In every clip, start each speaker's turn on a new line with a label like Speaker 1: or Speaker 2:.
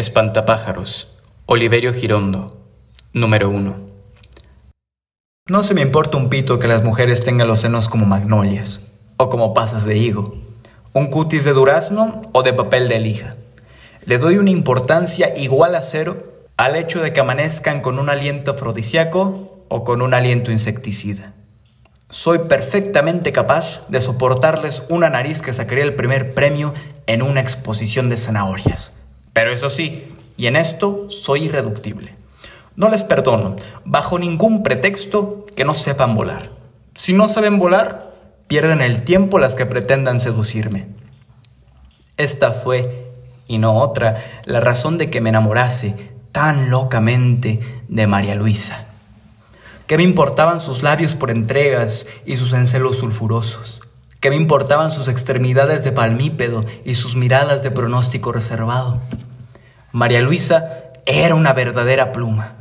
Speaker 1: Espantapájaros, Oliverio Girondo, número 1. No se me importa un pito que las mujeres tengan los senos como magnolias o como pasas de higo, un cutis de durazno o de papel de lija. Le doy una importancia igual a cero al hecho de que amanezcan con un aliento afrodisíaco o con un aliento insecticida. Soy perfectamente capaz de soportarles una nariz que sacaría el primer premio en una exposición de zanahorias pero eso sí, y en esto soy irreductible. No les perdono, bajo ningún pretexto, que no sepan volar. Si no saben volar, pierden el tiempo las que pretendan seducirme. Esta fue, y no otra, la razón de que me enamorase tan locamente de María Luisa. ¿Qué me importaban sus labios por entregas y sus encelos sulfurosos? ¿Qué me importaban sus extremidades de palmípedo y sus miradas de pronóstico reservado? María Luisa era una verdadera pluma.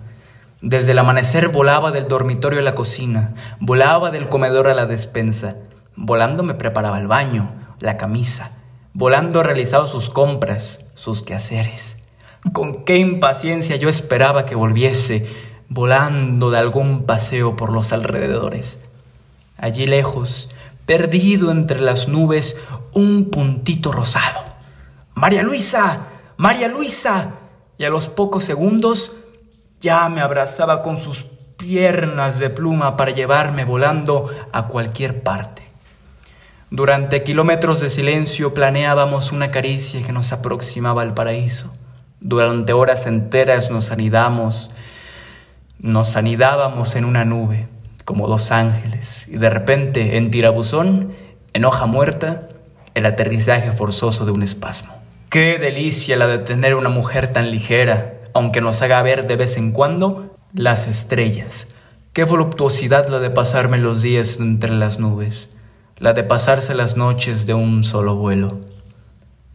Speaker 1: Desde el amanecer volaba del dormitorio a la cocina, volaba del comedor a la despensa. Volando me preparaba el baño, la camisa. Volando realizaba sus compras, sus quehaceres. Con qué impaciencia yo esperaba que volviese, volando de algún paseo por los alrededores. Allí lejos, perdido entre las nubes un puntito rosado. María Luisa, María Luisa. Y a los pocos segundos ya me abrazaba con sus piernas de pluma para llevarme volando a cualquier parte. Durante kilómetros de silencio planeábamos una caricia que nos aproximaba al paraíso. Durante horas enteras nos anidamos, nos anidábamos en una nube como dos ángeles, y de repente, en tirabuzón, en hoja muerta, el aterrizaje forzoso de un espasmo. Qué delicia la de tener una mujer tan ligera, aunque nos haga ver de vez en cuando las estrellas. Qué voluptuosidad la de pasarme los días entre las nubes, la de pasarse las noches de un solo vuelo.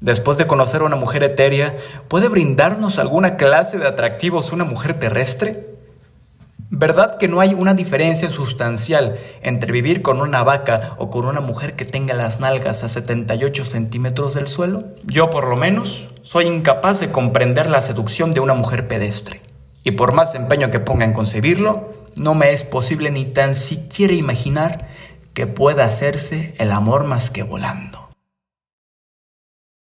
Speaker 1: Después de conocer a una mujer etérea, ¿puede brindarnos alguna clase de atractivos una mujer terrestre? ¿Verdad que no hay una diferencia sustancial entre vivir con una vaca o con una mujer que tenga las nalgas a 78 centímetros del suelo? Yo por lo menos soy incapaz de comprender la seducción de una mujer pedestre. Y por más empeño que ponga en concebirlo, no me es posible ni tan siquiera imaginar que pueda hacerse el amor más que volando.